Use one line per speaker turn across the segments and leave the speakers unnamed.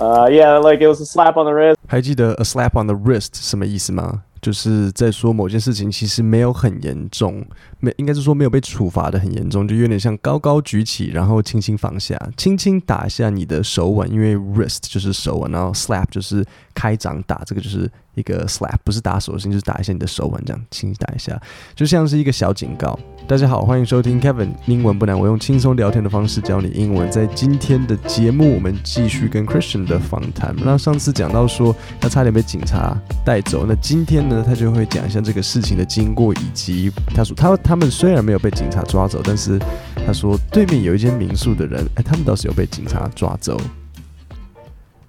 Yeah, like it was a slap on the wrist.
还记得 a slap on the wrist 什么意思吗？就是在说某件事情其实没有很严重，没应该是说没有被处罚的很严重，就有点像高高举起，然后轻轻放下，轻轻打一下你的手腕，因为 wrist 就是手腕，然后 slap 就是开掌打，这个就是一个 slap，不是打手心，就是打一下你的手腕，这样轻轻打一下，就像是一个小警告。大家好，欢迎收听 Kevin 英文不难，我用轻松聊天的方式教你英文。在今天的节目，我们继续跟 Christian 的访谈。那上次讲到说他差点被警察带走，那今天呢，他就会讲一下这个事情的经过，以及他说他他们虽然没有被警察抓走，但是他说对面有一间民宿的人，哎，他们倒是有被警察抓走。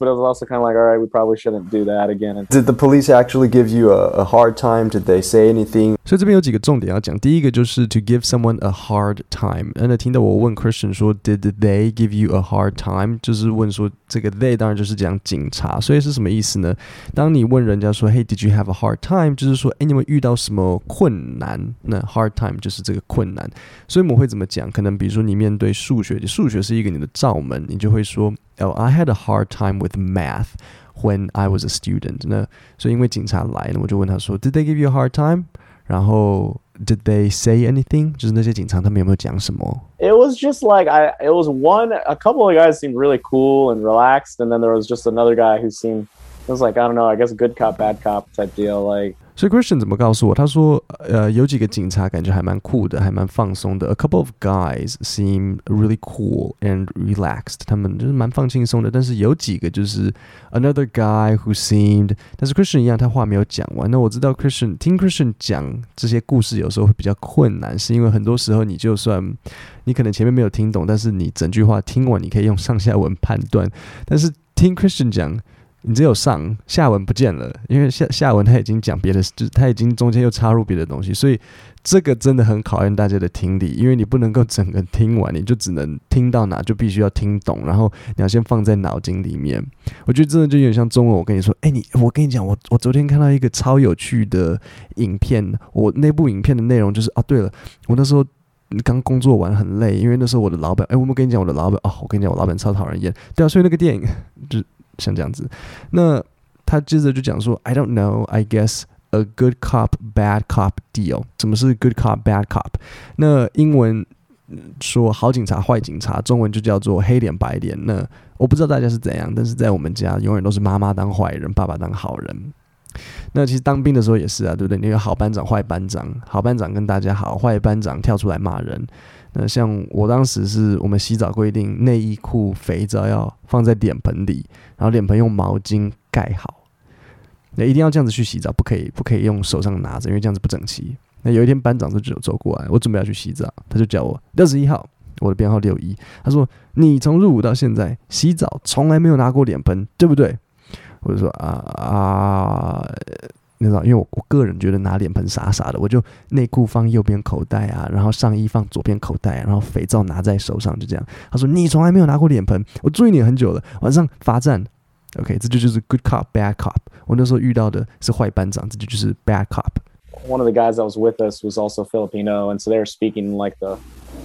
But it was also kind of like, all right, we probably shouldn't do that again.
Did the police actually give you a, a hard time? Did they say anything?
所以这边有几个重点要讲。第一个就是 to give someone a hard time。那听到我问 Christian 说，Did they give you a hard time？就是问说这个 they 当然就是讲警察。所以是什么意思呢？当你问人家说，Hey, did you have a hard time？就是说，哎，你们遇到什么困难？那 hard time 就是这个困难。所以我们会怎么讲？可能比如说你面对数学，数学是一个你的罩门，你就会说。 Oh, I had a hard time with math when I was a student。那所以因为警察来了，我就问他说，Did they give you a hard time？然后 Did they say anything？就是那些警察他们有没有讲什么？
It was just like I. It was one. A couple of guys seemed really cool and relaxed, and then there was just another guy who seemed. It was like I don't know. I guess good cop, bad cop type deal. Like.
所以 Christian 怎么告诉我？他说，呃，有几个警察感觉还蛮酷的，还蛮放松的。A couple of guys seem really cool and relaxed。他们就是蛮放轻松的。但是有几个就是 another guy who seemed，但是 Christian 一样，他话没有讲完。那我知道 Christian 听 Christian 讲这些故事有时候会比较困难，是因为很多时候你就算你可能前面没有听懂，但是你整句话听完，你可以用上下文判断。但是听 Christian 讲。你只有上下文不见了，因为下下文他已经讲别的，就他已经中间又插入别的东西，所以这个真的很考验大家的听力，因为你不能够整个听完，你就只能听到哪就必须要听懂，然后你要先放在脑筋里面。我觉得真的就有点像中文，我跟你说，哎，你我跟你讲，我我昨天看到一个超有趣的影片，我那部影片的内容就是啊，对了，我那时候刚工作完很累，因为那时候我的老板，哎，我没跟你讲我的老板哦，我跟你讲我老板超讨人厌，对啊，所以那个电影就。像这样子，那他接着就讲说，I don't know, I guess a good cop, bad cop deal。什么是 good cop, bad cop？那英文说好警察、坏警察，中文就叫做黑脸白脸。那我不知道大家是怎样，但是在我们家永远都是妈妈当坏人，爸爸当好人。那其实当兵的时候也是啊，对不对？你有好班长、坏班长，好班长跟大家好，坏班长跳出来骂人。那像我当时是我们洗澡规定，内衣裤、肥皂要放在脸盆里，然后脸盆用毛巾盖好。那一定要这样子去洗澡，不可以不可以用手上拿着，因为这样子不整齐。那有一天班长就走过来，我准备要去洗澡，他就叫我六十一号，我的编号六一。他说：“你从入伍到现在洗澡从来没有拿过脸盆，对不对？”我就说：“啊啊。”你知道，因为我我个人觉得拿脸盆傻傻的，我就内裤放右边口袋啊，然后上衣放左边口袋，然后肥皂拿在手上，就这样。他说：“你从来没有拿过脸盆，我注意你很久了，晚上罚站。” OK，这就就是 good cop bad cop。我那时候遇到的是坏班长，这就就是 bad cop。
One of the guys that was with us was also Filipino, and so they were speaking like the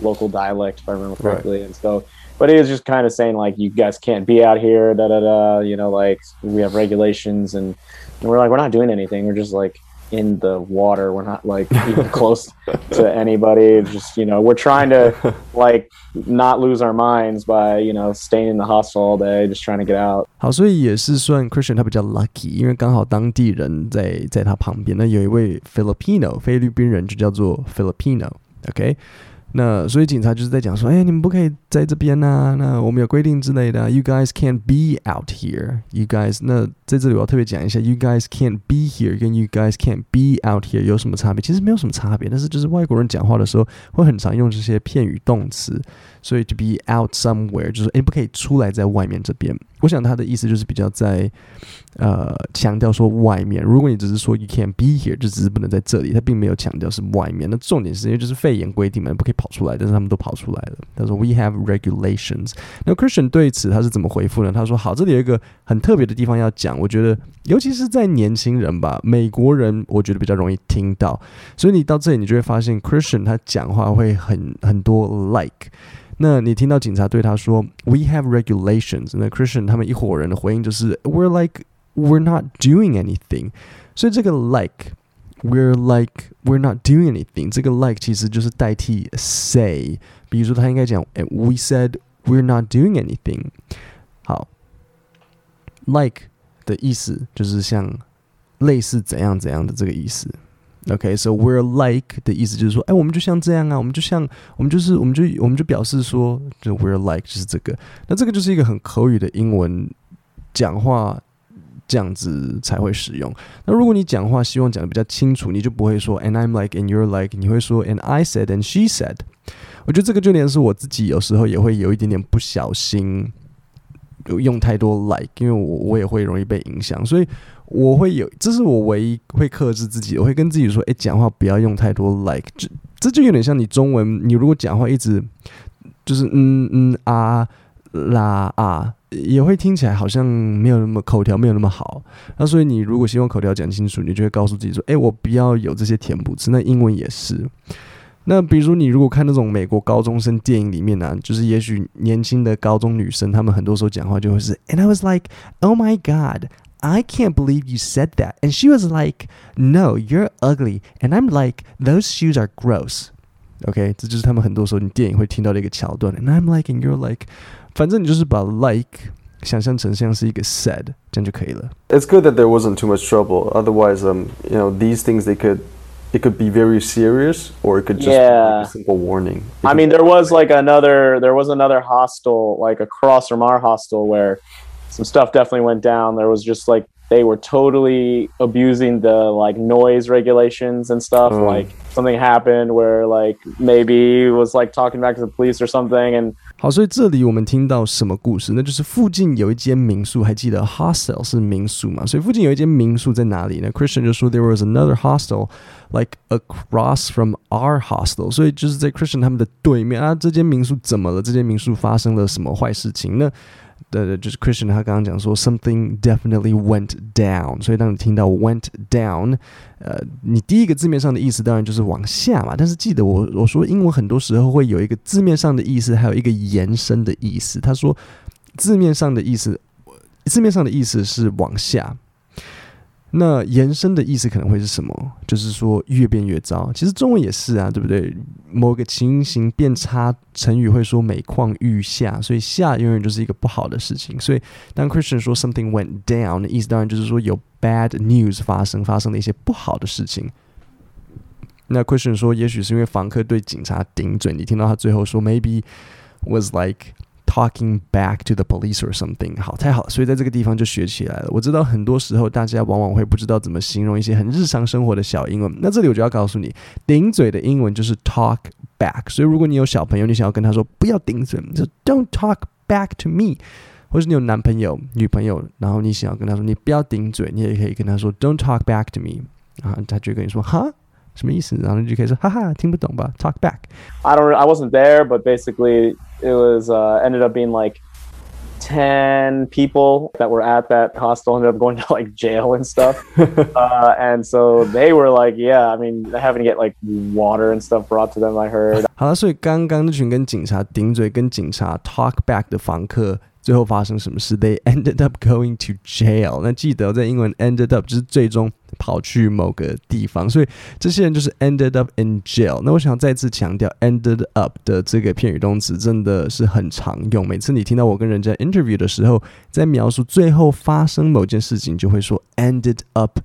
local dialect, if I remember correctly. Right. And so, but he was just kind of saying like, "You guys can't be out here, da da da." You know, like we have regulations and. And we're like, we're not doing anything. We're just like in the water. We're not like even close to anybody. Just, you know, we're trying to like not lose our minds by, you know, staying in the hostel all day, just trying to get out.
好，所以也是算 Christian 他比较 lucky，因为刚好当地人在在他旁边。那有一位 Filipino 菲律宾人就叫做 Filipino，OK？、Okay? 那所以警察就是在讲说，哎，你们不可以在这边呐、啊。那我们有规定之类的。You guys can't be out here. You guys，那在这里我要特别讲一下，You guys can't be here 跟 You guys can't be out here 有什么差别？其实没有什么差别，但是就是外国人讲话的时候会很常用这些片语动词。所以 to be out somewhere 就是哎，不可以出来在外面这边。我想他的意思就是比较在呃强调说外面。如果你只是说 you can't be here，就只是不能在这里，他并没有强调是外面。那重点是因为就是肺炎规定嘛，不可以跑出来，但是他们都跑出来了。他说 we have regulations。那 Christian 对此他是怎么回复呢？他说好，这里有一个很特别的地方要讲，我觉得尤其是在年轻人吧，美国人我觉得比较容易听到。所以你到这里你就会发现 Christian 他讲话会很很多 like。那你听到警察对他说 "We have regulations"，那 Christian 他们一伙人的回应就是 "We're like we're not doing anything"，所以这个 like we're like we're not doing anything，这个 like 其实就是代替 say，比如说他应该讲 "We said we're not doing anything"，好，like 的意思就是像类似怎样怎样的这个意思。 OK，so、we're like 的意思就是说，哎，我们就像这样啊，我们就像，我们就是，我们就，我们就表示说，就 we're like 就是这个。那这个就是一个很口语的英文讲话这样子才会使用。那如果你讲话希望讲得比较清楚，你就不会说 and I'm like and you're like，你会说 and I said and she said。我觉得这个就连是我自己有时候也会有一点点不小心用太多 like，因为我我也会容易被影响，所以。我会有，这是我唯一会克制自己，我会跟自己说，诶，讲话不要用太多 like，这这就有点像你中文，你如果讲话一直就是嗯嗯啊啦啊，也会听起来好像没有那么口条，没有那么好。那所以你如果希望口条讲清楚，你就会告诉自己说，诶，我不要有这些填补词。那英文也是。那比如你如果看那种美国高中生电影里面呢、就是也许年轻的高中女生，她们很多时候讲话就会是，and I was like, oh my god。I can't believe you said that. And she was like, No, you're ugly. And I'm like, Those shoes are gross. OK，这就是他们很多时候你电影会听到的一个桥段。And I'm like, and you're like，反正你就是把 like 想象成像是一个 said，这样就可以了。
It's good that there wasn't too much trouble. Otherwise, um, you know, these things they could. It could be very serious, or it could just yeah. be like a simple warning. It
I mean, there was like another, there was another hostel, like across from our hostel, where some stuff definitely went down. There was just like they were totally abusing the like noise regulations and stuff. Mm. Like something happened where like maybe was like talking back to the police or something. And
好，所以这里我们听到什么故事？那就是附近有一间民宿，还记得 hostel 是民宿嘛？所以附近有一间民宿在哪里呢？Christian 就说 there was another hostel like across from our hostel，所以就是在 Christian 他们的对面啊。这间民宿怎么了？这间民宿发生了什么坏事情呢？对 对，就是 Christian 他刚刚讲说 something definitely went down，所以当你听到 went down，呃，你第一个字面上的意思当然就是往下嘛。但是记得我我说英文很多时候会有一个字面上的意思，还有一个延伸的意思。他说字面上的意思，字面上的意思是往下。那延伸的意思可能会是什么？就是说越变越糟。其实中文也是啊，对不对？某个情形变差，成语会说每况愈下，所以下永远就是一个不好的事情。所以当 Christian 说 something went down 的意思，当然就是说有 bad news 发生，发生了一些不好的事情。那 Christian 说，也许是因为房客对警察顶嘴，你听到他最后说 maybe was like。Talking back to the police or something，好，太好了，所以在这个地方就学起来了。我知道很多时候大家往往会不知道怎么形容一些很日常生活的小英文，那这里我就要告诉你，顶嘴的英文就是 talk back。所以如果你有小朋友，你想要跟他说不要顶嘴，就 Don't talk back to me，或是你有男朋友、女朋友，然后你想要跟他说你不要顶嘴，你也可以跟他说 Don't talk back to me，然后他就跟你说哈。什么意思？然后你就可以说，哈哈，听不懂吧？Talk back.
I don't. I wasn't there, but basically, it was uh, ended up being like ten people that were at that hostel ended up going to like jail and stuff. uh, and so they were like, yeah, I mean, having to get like water and stuff brought to them. I heard.
好了，所以刚刚那群跟警察顶嘴、跟警察 talk back 的房客。 最后发生什么事？They ended up going to jail。那记得在英文 ended up 就是最终跑去某个地方，所以这些人就是 ended up in jail。那我想再次强调，ended up 的这个片语动词真的是很常用。每次你听到我跟人家 interview 的时候，在描述最后发生某件事情，就会说 ended up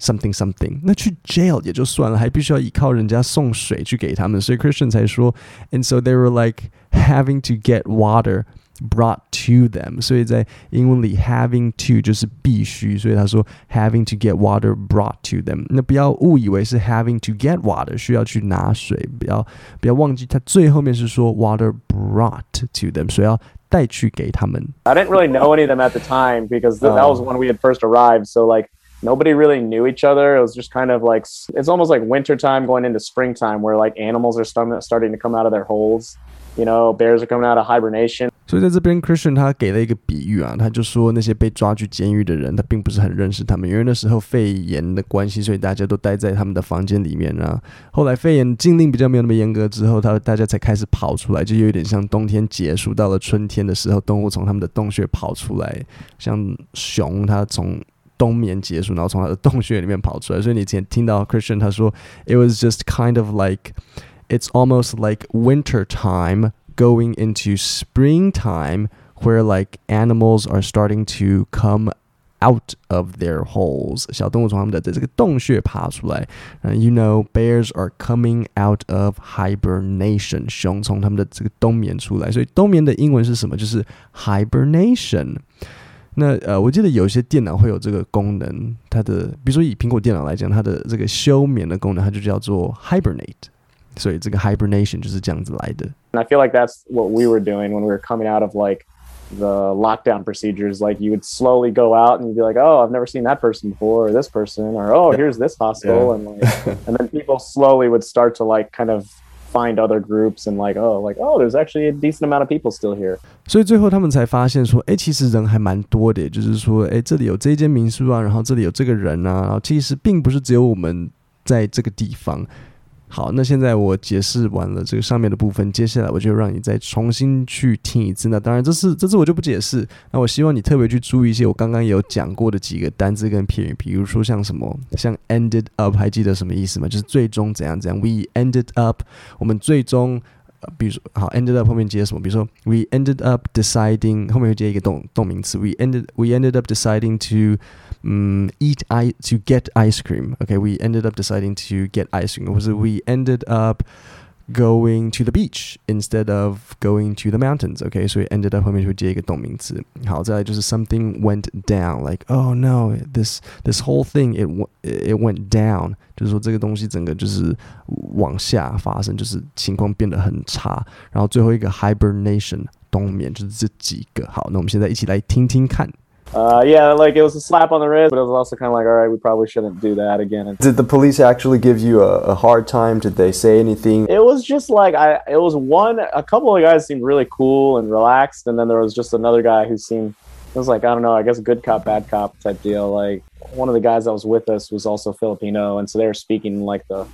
something something。那去 jail 也就算了，还必须要依靠人家送水去给他们，所以 Christian 才说，and so they were like having to get water。Brought to them，所以在英文里，having to 就是必须，所以他说 having to get water brought to them。那不要误以为是 having to get water，需要去拿水，不要不要忘记，他最后面是说 water brought to them，所以要带去给他们。
I didn't really know any of them at the time because that was when we had first arrived, so like nobody really knew each other. It was just kind of like it's almost like winter time going into springtime, where like animals are starting starting to come out of their holes. You know, bears are coming out of hibernation.
所以在这边，Christian 他给了一个比喻啊，他就说那些被抓去监狱的人，他并不是很认识他们，因为那时候肺炎的关系，所以大家都待在他们的房间里面啊。后来肺炎禁令比较没有那么严格之后，他大家才开始跑出来，就有点像冬天结束到了春天的时候，动物从他们的洞穴跑出来，像熊，它从冬眠结束，然后从它的洞穴里面跑出来。所以你前听到 Christian 他说，It was just kind of like it's almost like winter time。Going into springtime, where like animals are starting to come out of their holes，小动物从他们的这个洞穴爬出来。嗯、uh,，You know, bears are coming out of hibernation，熊从他们的这个冬眠出来。所以冬眠的英文是什么？就是 hibernation。那呃，我记得有些电脑会有这个功能，它的比如说以苹果电脑来讲，它的这个休眠的功能，它就叫做 hibernate。 所以这个 hibernation 就是这样子来的。
And I feel like that's what we were doing when we were coming out of like the lockdown procedures. Like you would slowly go out and you'd be like, "Oh, I've never seen that person before, or this person, or oh, here's this hostel," yeah. and like, and then people slowly would start to like kind of find other groups and like, oh, like oh, there's actually a decent amount of people still here.
所以最后他们才发现说，哎，其实人还蛮多的，就是说，哎，这里有这间民宿啊，然后这里有这个人啊，然后其实并不是只有我们在这个地方。 好，那现在我解释完了这个上面的部分，接下来我就让你再重新去听一次。那当然，这次这次我就不解释。那我希望你特别去注意一些我刚刚有讲过的几个单字跟片语，比如说像什么，像 ended up，还记得什么意思吗？就是最终怎样怎样。We ended up，我们最终。呃，比如说，好，ended up 后面接什么？比如说，we ended up deciding 后面会接一个动动名词，we ended we ended up deciding to，嗯，eat ice to get ice cream。OK，we ended up deciding to get ice cream，或是 we ended up。Going to the beach instead of going to the mountains. OK，所以 ended up 后面就会接一个动名词。好，再来就是 something went down. Like oh no, this this whole thing it it went down. 就是说这个东西整个就是往下发生，就是情况变得很差。然后最后一个 hibernation 冬眠，就是这几个。好，那我们现在一起来听听看。
Uh, yeah, like it was a slap on the wrist, but it was also kind of like, all right, we probably shouldn't do that again.
Did the police actually give you a, a, hard time? Did they say anything?
It was just like I. It was one. A couple of guys seemed really cool and relaxed, and then there was just another guy who seemed. It was like I don't know. I guess good cop, bad cop type deal. Like one of the guys that was with us was also Filipino, and so they were speaking like the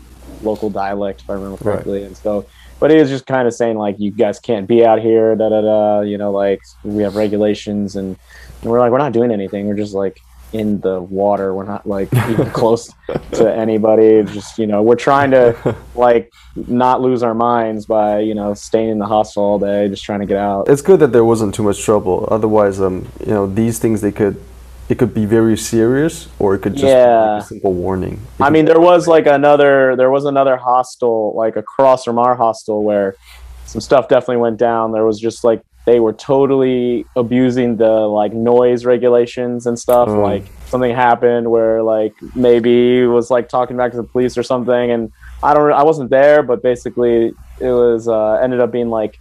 local dialect, if I remember correctly, right. and so. But he was just kind of saying like, you guys can't be out here, da da da. You know, like we have regulations and and we're like, we're not doing anything. We're just like in the water. We're not like even close to anybody. Just you know, we're trying to like not lose our minds by you know staying in the hostel all day, just trying to get out.
It's good that there wasn't too much trouble. Otherwise, um, you know, these things they could. It could be very serious, or it could just yeah. be a simple warning. It
I mean, there was like another, there was another hostel, like across from our hostel, where some stuff definitely went down. There was just like they were totally abusing the like noise regulations and stuff. Mm. Like something happened where like maybe was like talking back to the police or something, and I don't, know, I wasn't there, but basically it was uh, ended up being like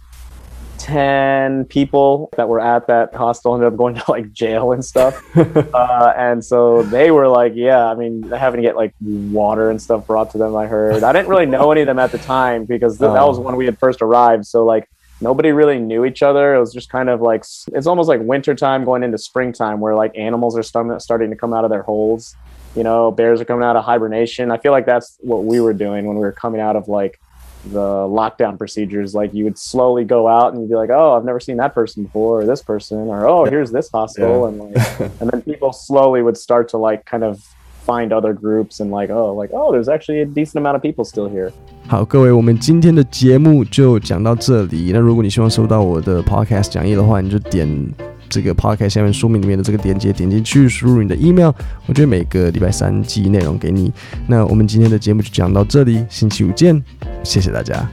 10 people that were at that hostel ended up going to like jail and stuff. uh, and so they were like, yeah, I mean, having to get like water and stuff brought to them, I heard. I didn't really know any of them at the time because th- oh. that was when we had first arrived. So, like, nobody really knew each other. It was just kind of like it's almost like wintertime going into springtime where like animals are starting starting to come out of their holes. You know, bears are coming out of hibernation. I feel like that's what we were doing when we were coming out of like the lockdown procedures. Like you would slowly go out and you'd be like, "Oh, I've never seen that person before, or this person, or oh, here's this hostel," yeah. and like, and then people slowly would start to like kind of find other groups and like oh like oh there's actually a decent amount of people still here
好各位我们今天的节目就讲到这里那如果你希望收到我的 podcast 讲义的话你就点这个 podcast 下面说明里面的这个链接点进去输入你的 email 我觉得每个礼拜三寄内容给你那我们今天的节目就讲到这里星期五见谢谢大家